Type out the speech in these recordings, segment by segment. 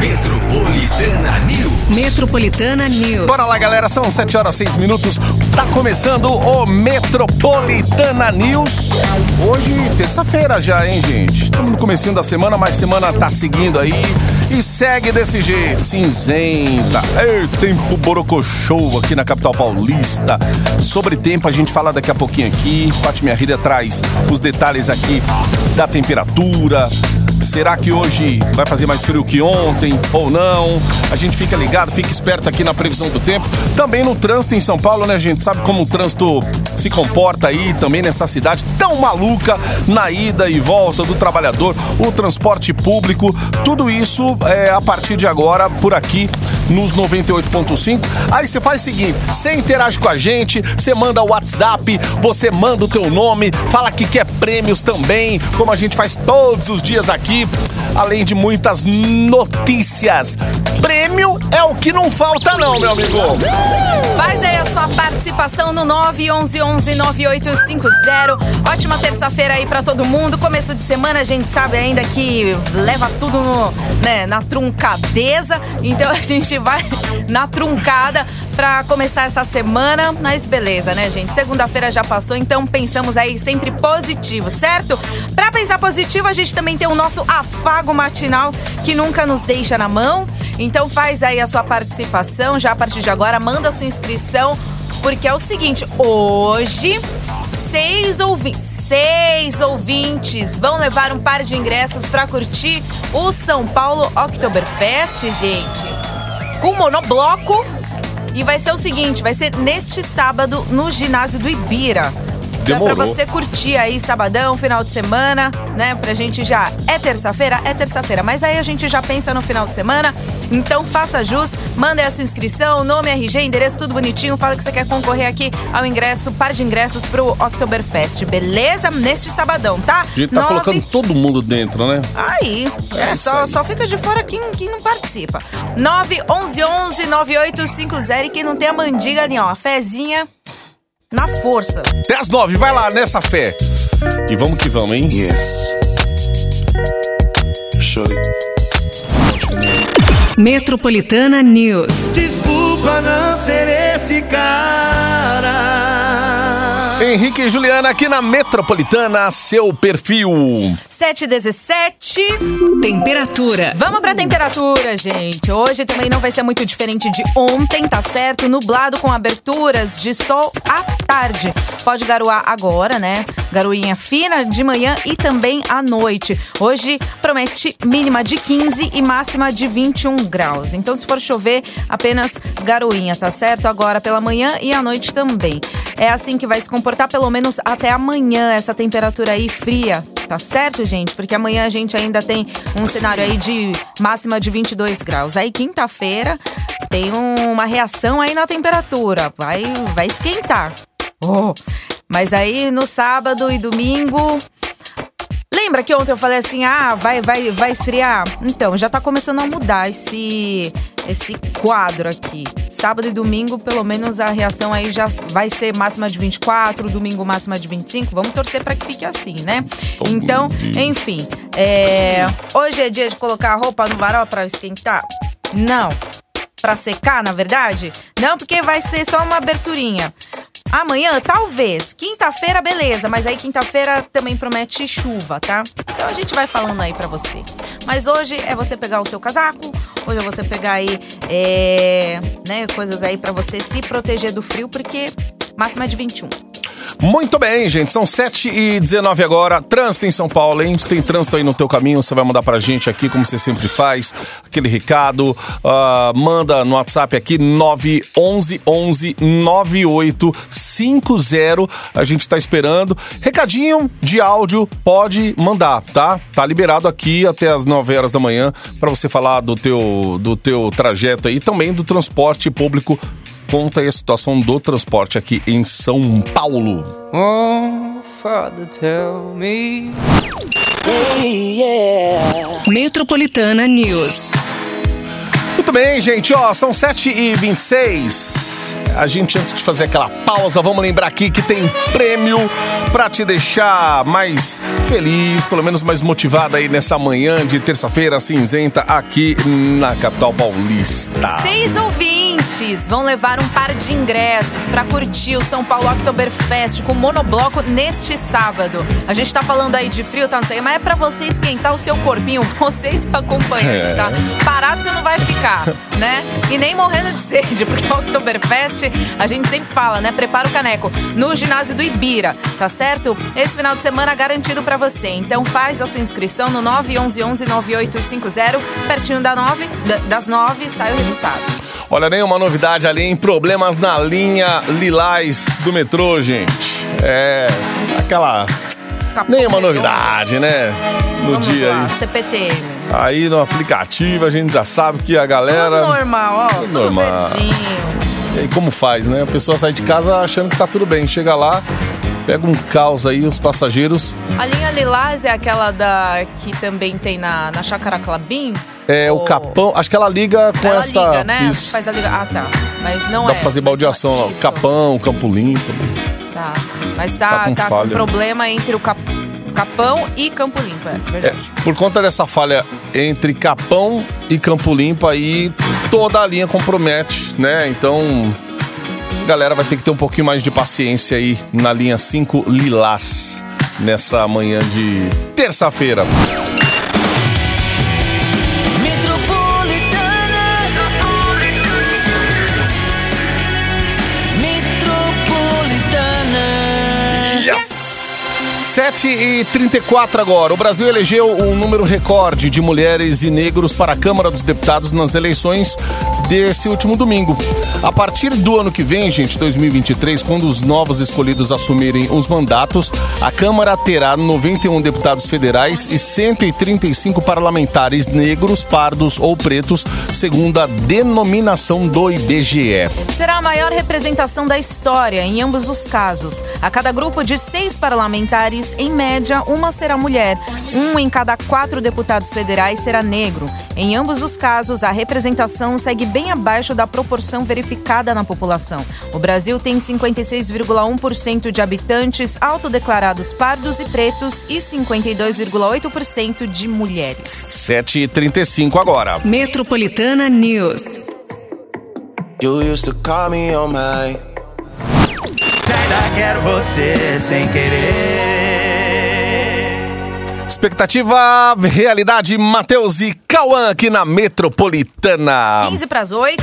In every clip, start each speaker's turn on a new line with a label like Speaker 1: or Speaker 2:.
Speaker 1: Metropolitana News.
Speaker 2: Metropolitana News.
Speaker 3: Bora lá, galera. São 7 horas 6 minutos. Tá começando o Metropolitana News. Hoje, terça-feira já, hein, gente? Estamos no comecinho da semana, mas semana tá seguindo aí. E segue desse jeito, cinzenta. É tempo borocochô aqui na capital paulista. Sobre tempo a gente fala daqui a pouquinho aqui. Pati Minha Rida traz os detalhes aqui da temperatura, Será que hoje vai fazer mais frio que ontem ou não? A gente fica ligado, fica esperto aqui na previsão do tempo. Também no trânsito em São Paulo, né, gente? Sabe como o trânsito se comporta aí também nessa cidade tão maluca na ida e volta do trabalhador, o transporte público, tudo isso é a partir de agora por aqui nos 98.5. Aí você faz o seguinte, você interage com a gente, você manda o WhatsApp, você manda o teu nome, fala que quer prêmios também, como a gente faz todos os dias aqui aqui, além de muitas notícias. Prêmio é o que não falta não, meu amigo.
Speaker 4: Faz aí a sua participação no 911-9850. Ótima terça-feira aí para todo mundo. Começo de semana, a gente sabe ainda que leva tudo no, né, na truncadeza. Então a gente vai na truncada para começar essa semana. Mas beleza, né, gente? Segunda-feira já passou, então pensamos aí sempre positivo, certo? Para pensar positivo, a gente também tem o nosso afago matinal que nunca nos deixa na mão. Então faz aí a sua participação já a partir de agora, manda sua inscrição, porque é o seguinte, hoje seis ouvintes seis ouvintes vão levar um par de ingressos para curtir o São Paulo Oktoberfest, gente. Com monobloco. E vai ser o seguinte: vai ser neste sábado no ginásio do Ibira. Demorou. Dá pra você curtir aí sabadão, final de semana, né? Pra gente já. É terça-feira? É terça-feira. Mas aí a gente já pensa no final de semana. Então faça jus, manda aí a sua inscrição, nome, RG, endereço, tudo bonitinho. Fala que você quer concorrer aqui ao ingresso, par de ingressos pro Oktoberfest, beleza? Neste sabadão, tá?
Speaker 3: A gente tá Nove... colocando todo mundo dentro, né?
Speaker 4: Aí. É, só, aí. só fica de fora quem, quem não participa. 911 9850 e quem não tem a mandiga ali, ó, a fezinha na força.
Speaker 3: Até as nove, vai lá nessa fé. E vamos que vamos, hein?
Speaker 1: Yes. Shorty.
Speaker 2: Metropolitana News.
Speaker 5: Desculpa não ser esse cara.
Speaker 3: Henrique e Juliana aqui na Metropolitana, seu perfil.
Speaker 4: 717.
Speaker 2: Temperatura.
Speaker 4: Vamos pra temperatura, gente. Hoje também não vai ser muito diferente de ontem, tá certo? Nublado com aberturas de sol à tarde. Pode garoar agora, né? Garoinha fina de manhã e também à noite. Hoje promete mínima de 15 e máxima de 21 graus. Então, se for chover, apenas garoinha, tá certo? Agora pela manhã e à noite também. É assim que vai se comportar pelo menos até amanhã, essa temperatura aí fria, tá certo, gente? Porque amanhã a gente ainda tem um cenário aí de máxima de 22 graus. Aí quinta-feira tem uma reação aí na temperatura, vai, vai esquentar. Oh. Mas aí no sábado e domingo Lembra que ontem eu falei assim: "Ah, vai vai vai esfriar"? Então, já tá começando a mudar esse esse quadro aqui. Sábado e domingo, pelo menos a reação aí já vai ser máxima de 24, domingo máxima de 25. Vamos torcer para que fique assim, né? Então, enfim, é... hoje é dia de colocar a roupa no varal para esquentar? Não. Para secar, na verdade? Não, porque vai ser só uma aberturinha. Amanhã, talvez. Quinta-feira, beleza. Mas aí quinta-feira também promete chuva, tá? Então a gente vai falando aí pra você. Mas hoje é você pegar o seu casaco. Hoje é você pegar aí, é, né, coisas aí para você se proteger do frio, porque máxima é de 21.
Speaker 3: Muito bem, gente. São 7 e 19 agora. Trânsito em São Paulo, hein? Se tem trânsito aí no teu caminho, você vai mandar pra gente aqui, como você sempre faz. Aquele recado. Uh, manda no WhatsApp aqui, 911 11 9850. A gente tá esperando. Recadinho de áudio, pode mandar, tá? Tá liberado aqui até as 9 horas da manhã para você falar do teu, do teu trajeto aí. Também do transporte público conta aí a situação do transporte aqui em São Paulo. Oh, Father, tell
Speaker 2: me. Hey, yeah. Metropolitana News.
Speaker 3: Muito bem, gente, ó, são 7h26. a gente, antes de fazer aquela pausa, vamos lembrar aqui que tem prêmio pra te deixar mais feliz, pelo menos mais motivada aí nessa manhã de terça-feira cinzenta aqui na capital paulista.
Speaker 4: Seis ouvintes vão levar um par de ingressos para curtir o São Paulo Oktoberfest com monobloco neste sábado. A gente tá falando aí de frio, tá não sei, mas é para você esquentar o seu corpinho, vocês acompanhando, tá? Parado você não vai ficar, né? E nem morrendo de sede, porque o Oktoberfest, a gente sempre fala, né? Prepara o caneco no ginásio do Ibira, tá certo? Esse final de semana garantido para você. Então faz a sua inscrição no 911 9850, pertinho da 9, da- das 9 sai o resultado.
Speaker 3: Olha, nenhuma novidade ali em problemas na linha Lilás do metrô, gente. É. aquela.
Speaker 4: Capô
Speaker 3: Nenhuma novidade, né? No
Speaker 4: Vamos
Speaker 3: dia
Speaker 4: lá,
Speaker 3: aí.
Speaker 4: CPTM.
Speaker 3: Aí no aplicativo a gente já sabe que a galera.
Speaker 4: Tudo normal, ó. Tudo
Speaker 3: normal.
Speaker 4: verdinho.
Speaker 3: E aí como faz, né? A pessoa sai de casa achando que tá tudo bem. Chega lá, pega um caos aí, os passageiros.
Speaker 4: A linha Lilás é aquela da que também tem na, na Chácara Clabim?
Speaker 3: É o capão. Acho que ela liga com
Speaker 4: Ela
Speaker 3: essa.
Speaker 4: liga, né?
Speaker 3: Isso.
Speaker 4: Faz a liga. Ah, tá. Mas não
Speaker 3: Dá
Speaker 4: é.
Speaker 3: pra fazer
Speaker 4: mas
Speaker 3: baldeação
Speaker 4: é
Speaker 3: lá. Capão, Campo Limpo.
Speaker 4: Tá. Mas tá,
Speaker 3: Tá
Speaker 4: tá,
Speaker 3: com
Speaker 4: com,
Speaker 3: falha.
Speaker 4: problema entre o cap... Capão e Campo Limpo, é
Speaker 3: É, por conta dessa falha entre Capão e Campo Limpo, aí toda a linha compromete, né? Então, a galera vai ter que ter um pouquinho mais de paciência aí na linha 5 Lilás, nessa manhã de terça-feira. 7 e 34 agora. O Brasil elegeu um número recorde de mulheres e negros para a Câmara dos Deputados nas eleições desse último domingo. A partir do ano que vem, gente, 2023, quando os novos escolhidos assumirem os mandatos, a Câmara terá 91 deputados federais e 135 parlamentares negros, pardos ou pretos, segundo a denominação do IBGE.
Speaker 4: Será a maior representação da história em ambos os casos. A cada grupo de seis parlamentares, em média, uma será mulher. Um em cada quatro deputados federais será negro. Em ambos os casos, a representação segue bem abaixo da proporção verificada na população. O Brasil tem 56,1% de habitantes autodeclarados pardos e pretos e 52,8% de mulheres.
Speaker 3: 7 e 35 agora.
Speaker 2: Metropolitana News.
Speaker 6: You used to call me on my
Speaker 5: Ainda quero você sem querer.
Speaker 3: Expectativa, realidade, Matheus e Cauã aqui na Metropolitana.
Speaker 4: 15 para as 8.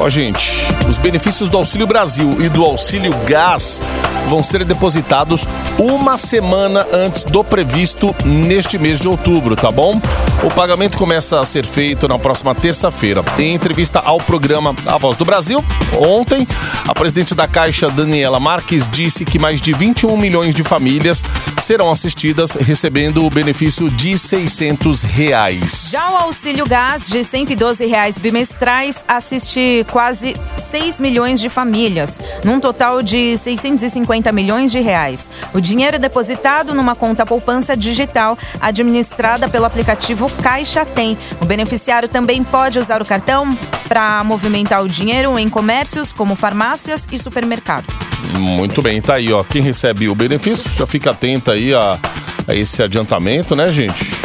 Speaker 3: Ó, gente, os benefícios do Auxílio Brasil e do Auxílio Gás vão ser depositados uma semana antes do previsto neste mês de outubro, tá bom? O pagamento começa a ser feito na próxima terça-feira. Em entrevista ao programa A Voz do Brasil, ontem, a presidente da Caixa, Daniela Marques, disse que mais de 21 milhões de famílias serão assistidas recebendo o benefício de 600 reais.
Speaker 4: Já o auxílio gás de 112 reais bimestrais assiste quase 6 milhões de famílias, num total de 650 milhões de reais. O dinheiro é depositado numa conta poupança digital administrada pelo aplicativo Caixa Tem. O beneficiário também pode usar o cartão para movimentar o dinheiro em comércios como farmácias e supermercados.
Speaker 3: Muito bem, tá aí, ó. Quem recebe o benefício, já fica atento aí a, a esse adiantamento, né, gente?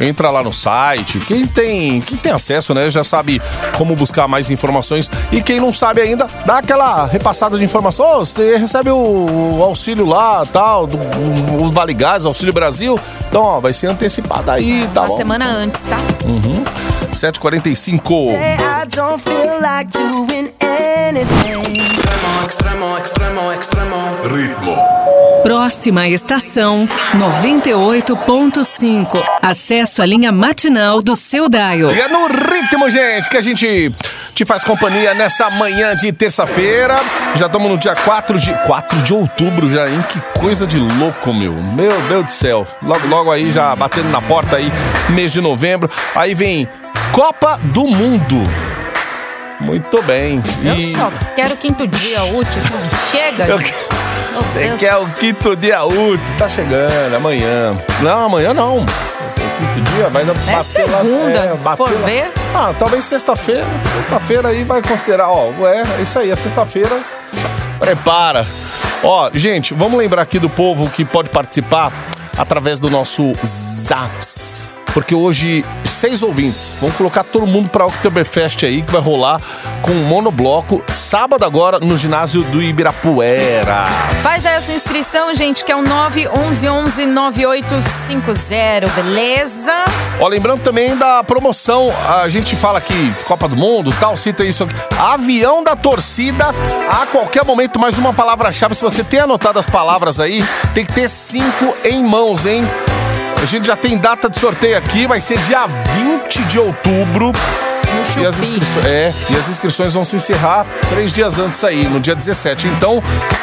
Speaker 3: Entra lá no site. Quem tem, quem tem acesso, né, já sabe como buscar mais informações. E quem não sabe ainda, dá aquela repassada de informação. Ô, você recebe o, o auxílio lá, tal, do, o, Vale Gás, Auxílio Brasil. Então, ó, vai ser antecipado aí, tá
Speaker 4: Uma
Speaker 3: bom?
Speaker 4: semana antes, tá?
Speaker 3: 7h45.
Speaker 7: I
Speaker 2: Próxima estação 98.5. Acesso à linha matinal do seu Dial.
Speaker 3: E é no ritmo, gente, que a gente te faz companhia nessa manhã de terça-feira. Já estamos no dia 4 de, 4 de outubro já, hein? Que coisa de louco, meu. Meu Deus do céu. Logo, logo aí, já batendo na porta aí, mês de novembro. Aí vem Copa do Mundo. Muito bem.
Speaker 4: Eu
Speaker 3: E
Speaker 4: só quero o quinto dia útil. Chega.
Speaker 3: Eu- Você
Speaker 4: Deus.
Speaker 3: quer o quinto dia útil? Tá chegando, amanhã. Não, amanhã não. Tem quinto dia, vai dar
Speaker 4: É
Speaker 3: bater lá-
Speaker 4: segunda,
Speaker 3: é,
Speaker 4: se for
Speaker 3: lá.
Speaker 4: ver.
Speaker 3: Ah, talvez sexta-feira. Sexta-feira aí vai considerar, ó, é, é isso aí, a sexta-feira. Prepara. Ó, gente, vamos lembrar aqui do povo que pode participar através do nosso Zaps. Porque hoje, seis ouvintes. Vamos colocar todo mundo pra Oktoberfest aí, que vai rolar com um monobloco, sábado agora, no ginásio do Ibirapuera.
Speaker 4: Faz aí a sua inscrição, gente, que é o 911-9850, beleza?
Speaker 3: Ó, lembrando também da promoção, a gente fala aqui Copa do Mundo, tal, cita isso aqui. Avião da torcida, a qualquer momento mais uma palavra-chave. Se você tem anotado as palavras aí, tem que ter cinco em mãos, hein? A gente já tem data de sorteio aqui, vai ser dia 20 de outubro. E as, inscrições, é, e as inscrições vão se encerrar três dias antes aí, no dia 17. Então,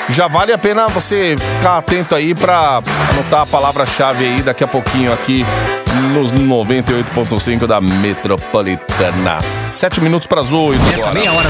Speaker 3: já vale a pena você ficar atento aí pra anotar a palavra-chave aí daqui a pouquinho aqui nos 98.5 da Metropolitana. Sete minutos para as oito
Speaker 5: Essa meia hora.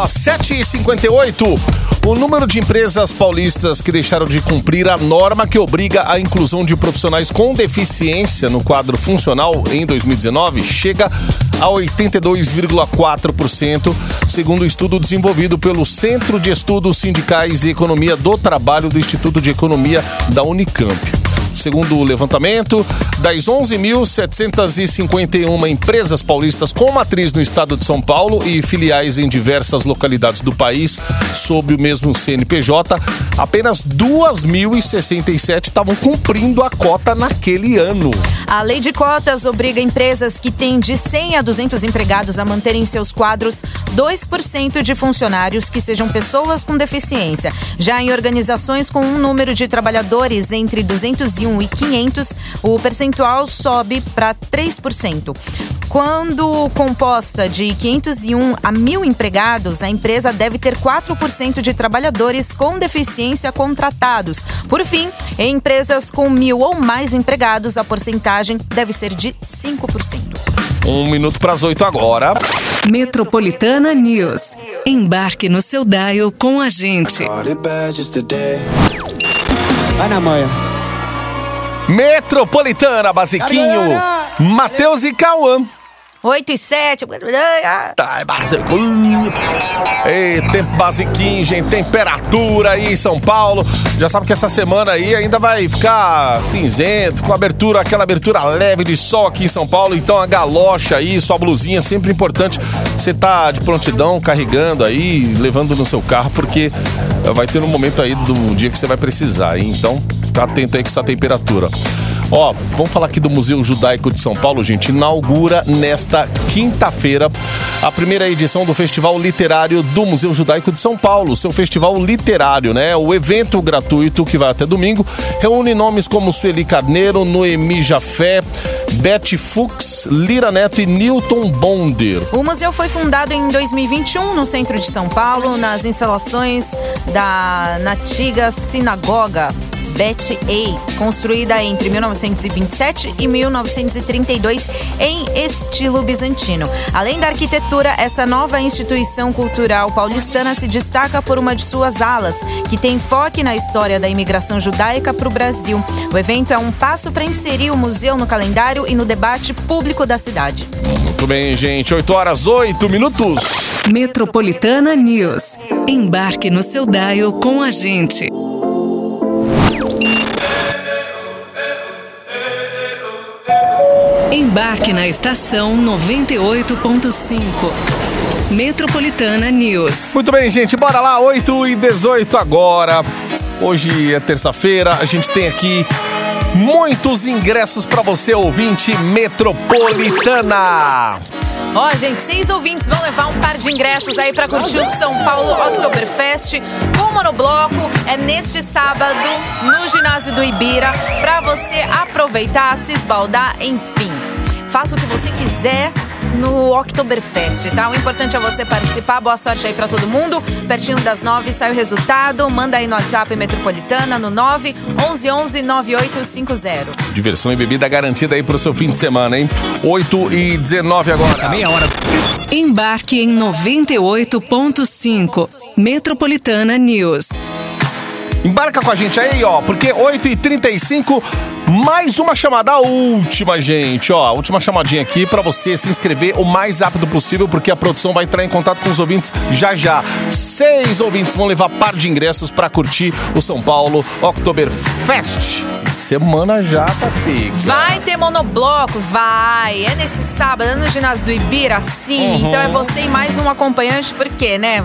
Speaker 3: Ó, 7h58. O número de empresas paulistas que deixaram de cumprir a norma que obriga a inclusão de profissionais com deficiência no quadro funcional em 2019 chega a 82,4%, segundo o estudo desenvolvido pelo Centro de Estudos Sindicais e Economia do Trabalho do Instituto de Economia da Unicamp. Segundo o levantamento, das 11.751 empresas paulistas com matriz no estado de São Paulo e filiais em diversas localidades do país sob o mesmo CNPJ, apenas 2.067 estavam cumprindo a cota naquele ano.
Speaker 4: A lei de cotas obriga empresas que têm de 100 a 200 empregados a manterem em seus quadros 2% de funcionários que sejam pessoas com deficiência. Já em organizações com um número de trabalhadores entre 201 e 500, o percentual sobe para 3%. Quando composta de 501 a 1.000 empregados, a empresa deve ter 4% de trabalhadores com deficiência contratados. Por fim, em empresas com mil ou mais empregados, a porcentagem deve ser de 5%.
Speaker 3: Um minuto para as oito agora.
Speaker 2: Metropolitana News. Embarque no seu dial com a gente.
Speaker 8: Vai na manhã.
Speaker 3: Metropolitana, Basiquinho, Matheus e Cauã.
Speaker 4: 8 e 7.
Speaker 3: Tá, é basiquinho. Ei, tempo basiquinho, gente. Temperatura aí em São Paulo. Já sabe que essa semana aí ainda vai ficar cinzento, com abertura, aquela abertura leve de sol aqui em São Paulo. Então a galocha aí, sua blusinha, sempre importante. Você tá de prontidão, carregando aí, levando no seu carro, porque vai ter um momento aí do dia que você vai precisar, hein? Então, fica atento aí com essa temperatura. Ó, vamos falar aqui do Museu Judaico de São Paulo, gente. Inaugura nesta quinta-feira a primeira edição do Festival Literário do Museu Judaico de São Paulo, seu festival literário, né? O evento gratuito que vai até domingo reúne nomes como Sueli Carneiro, Noemi Jafé, Beth Fuchs, Lira Neto e Newton Bonder.
Speaker 4: O museu foi fundado em 2021 no centro de São Paulo, nas instalações da antiga sinagoga. Bet A, construída entre 1927 e 1932 em estilo bizantino. Além da arquitetura, essa nova instituição cultural paulistana se destaca por uma de suas alas, que tem enfoque na história da imigração judaica para o Brasil. O evento é um passo para inserir o museu no calendário e no debate público da cidade.
Speaker 3: Muito bem, gente. 8 horas, 8 minutos.
Speaker 2: Metropolitana News. Embarque no seu dial com a gente. Embarque na estação 98.5. Metropolitana News.
Speaker 3: Muito bem, gente, bora lá, 8 e 18 agora. Hoje é terça-feira, a gente tem aqui muitos ingressos para você, ouvinte metropolitana.
Speaker 4: Ó, gente, seis ouvintes vão levar um par de ingressos aí pra curtir o São Paulo Oktoberfest com Monobloco. É neste sábado no ginásio do Ibira pra você aproveitar, se esbaldar, enfim. Faça o que você quiser no Oktoberfest, tá? O importante é você participar. Boa sorte aí pra todo mundo. Pertinho das nove sai o resultado. Manda aí no WhatsApp Metropolitana no 9 11 11 9850.
Speaker 3: Diversão e bebida garantida aí pro seu fim de semana, hein? 8 e 19 agora.
Speaker 1: Meia hora.
Speaker 2: Embarque em 98.5. Metropolitana News.
Speaker 3: Embarca com a gente aí, ó, porque 8h35, mais uma chamada, a última, gente, ó. A última chamadinha aqui pra você se inscrever o mais rápido possível, porque a produção vai entrar em contato com os ouvintes já já. Seis ouvintes vão levar par de ingressos pra curtir o São Paulo Oktoberfest. Semana já tá pega.
Speaker 4: Vai ter monobloco? Vai. É nesse sábado, é no ginásio do Ibira, sim.
Speaker 3: Uhum.
Speaker 4: Então é você e mais um acompanhante, porque, né?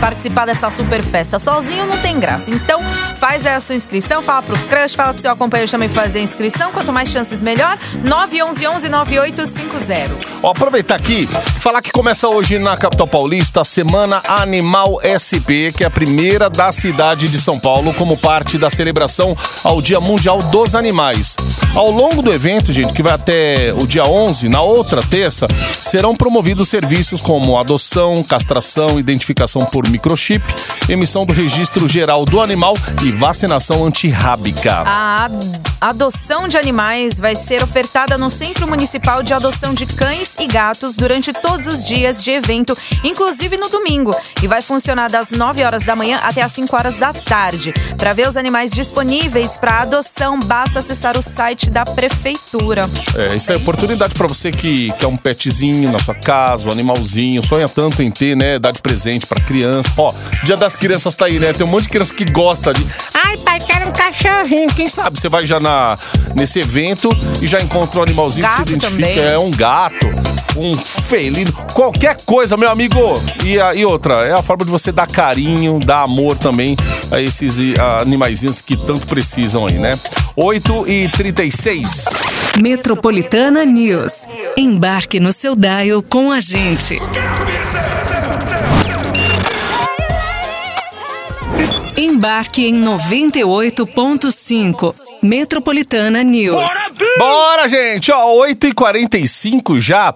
Speaker 4: Participar dessa super festa sozinho não tem graça. Então, faz aí a sua inscrição, fala pro crush, fala pro seu acompanhante também fazer a inscrição. Quanto mais chances, melhor. 911 9850.
Speaker 3: Ó, aproveitar aqui, falar que começa hoje na capital paulista a Semana Animal SP, que é a primeira da cidade de São Paulo, como parte da celebração ao Dia Mundial dos Animais. Ao longo do evento, gente, que vai até o dia 11, na outra terça, serão promovidos serviços como adoção, castração, identificação por microchip, emissão do registro geral do animal e vacinação antirrábica.
Speaker 4: A ad- adoção de animais vai ser ofertada no Centro Municipal de Adoção de Cães e Gatos durante todos os dias de evento, inclusive no domingo, e vai funcionar das 9 horas da manhã até as 5 horas da tarde. Para ver os animais disponíveis para adoção, basta acessar o site da prefeitura.
Speaker 3: É, isso é oportunidade pra você que quer um petzinho na sua casa, um animalzinho, sonha tanto em ter, né, dar de presente pra criança. Ó, Dia das Crianças tá aí, né? Tem um monte de criança que gosta de. Ai, pai, quero um cachorrinho. Quem sabe você vai já na, nesse evento e já encontra um animalzinho que
Speaker 4: Gato
Speaker 3: se identifica.
Speaker 4: também.
Speaker 3: É um gato, um felino, qualquer coisa, meu amigo. E, a- e outra, é a forma de você dar carinho, dar amor também a esses ah, animaizinhos que tanto precisam aí, né? 8 e 36
Speaker 2: Metropolitana News. Embarque no seu dial com a gente. Embarque em 98.5. Metropolitana News.
Speaker 3: Bora, gente! Ó, 8h45 já.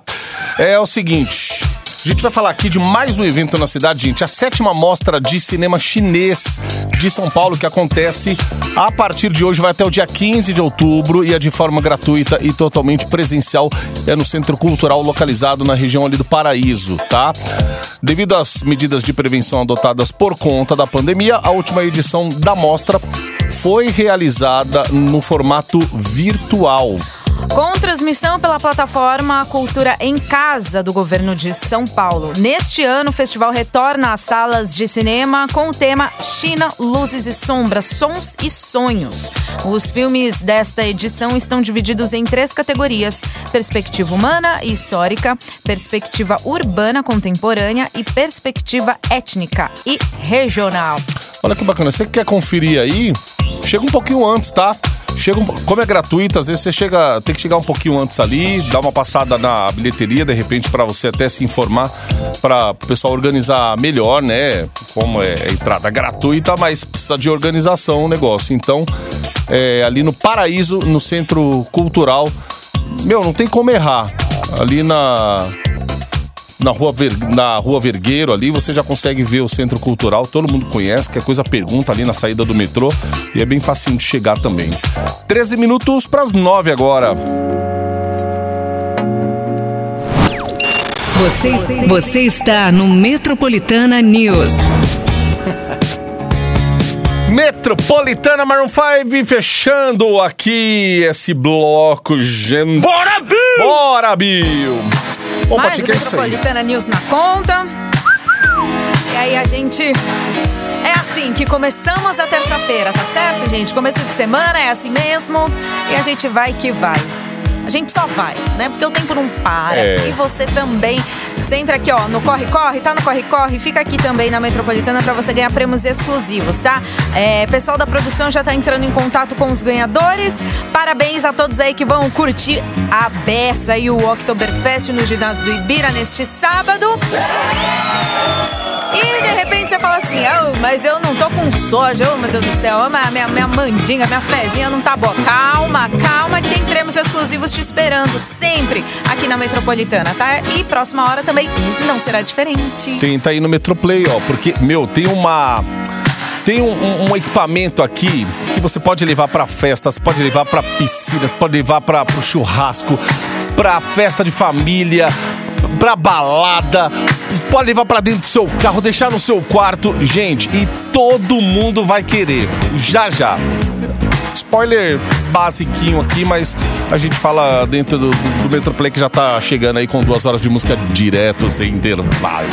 Speaker 3: É o seguinte. A gente vai falar aqui de mais um evento na cidade, gente. A sétima mostra de cinema chinês de São Paulo, que acontece a partir de hoje, vai até o dia 15 de outubro e é de forma gratuita e totalmente presencial. É no Centro Cultural localizado na região ali do Paraíso, tá? Devido às medidas de prevenção adotadas por conta da pandemia, a última edição da mostra foi realizada no formato virtual.
Speaker 4: Com transmissão pela plataforma Cultura em Casa do governo de São Paulo. Neste ano, o festival retorna às salas de cinema com o tema China, Luzes e Sombras, Sons e Sonhos. Os filmes desta edição estão divididos em três categorias: perspectiva humana e histórica, perspectiva urbana contemporânea e perspectiva étnica e regional.
Speaker 3: Olha que bacana, você que quer conferir aí, chega um pouquinho antes, tá? Chega um, como é gratuito, às vezes você chega, tem que chegar um pouquinho antes ali, dar uma passada na bilheteria, de repente, para você até se informar, para o pessoal organizar melhor, né? Como é, é entrada gratuita, mas precisa de organização o negócio. Então, é, ali no Paraíso, no Centro Cultural, meu, não tem como errar. Ali na na rua, Ver- na rua Vergueiro ali, você já consegue ver o Centro Cultural, todo mundo conhece, qualquer coisa pergunta ali na saída do metrô e é bem facinho de chegar também. 13 minutos para as 9 agora.
Speaker 2: Você, você está no Metropolitana News.
Speaker 3: Metropolitana Maroon 5 fechando aqui esse bloco, gente. Bora, Bill! Bora, Bill! Bom,
Speaker 4: Mais
Speaker 3: Paty, que é.
Speaker 4: Metropolitana News na conta. E aí a gente. É assim que começamos a terça-feira, tá certo, gente? Começo de semana é assim mesmo. E a gente vai que vai. A gente só vai, né? Porque o tempo não para.
Speaker 3: É.
Speaker 4: E você também, sempre aqui, ó, no Corre Corre, tá no Corre Corre, fica aqui também na Metropolitana pra você ganhar prêmios exclusivos, tá? É, pessoal da produção já tá entrando em contato com os ganhadores. Parabéns a todos aí que vão curtir a beça e o Oktoberfest no ginásio do Ibira neste sábado. E de repente você fala assim, "Ah, mas eu não tô com soja, oh meu Deus do céu, ah, minha, minha, minha mandinga, minha fezinha não tá boa. Calma, calma que tem prêmios exclusivos te esperando sempre aqui na Metropolitana, tá? E próxima hora também não será diferente.
Speaker 3: Tenta aí no Metroplay, ó, porque, meu, tem uma. Tem um, um- um equipamento aqui que você pode levar pra festas, pode levar pra piscinas, pode levar para pro churrasco, pra festa de família, pra balada, pode levar pra dentro do seu carro, deixar no seu quarto, gente, e todo mundo vai querer. Já já. Spoiler basiquinho aqui, mas a gente fala dentro do, do, do Metroplay que já tá chegando aí com duas horas de música direto, sem intervalo.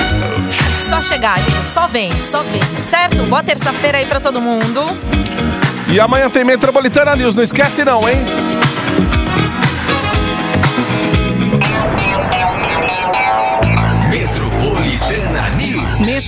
Speaker 4: Só chegar, gente, só vem, só vem, certo? Boa terça-feira aí pra todo mundo.
Speaker 3: E amanhã tem Metropolitana News, não esquece não, hein?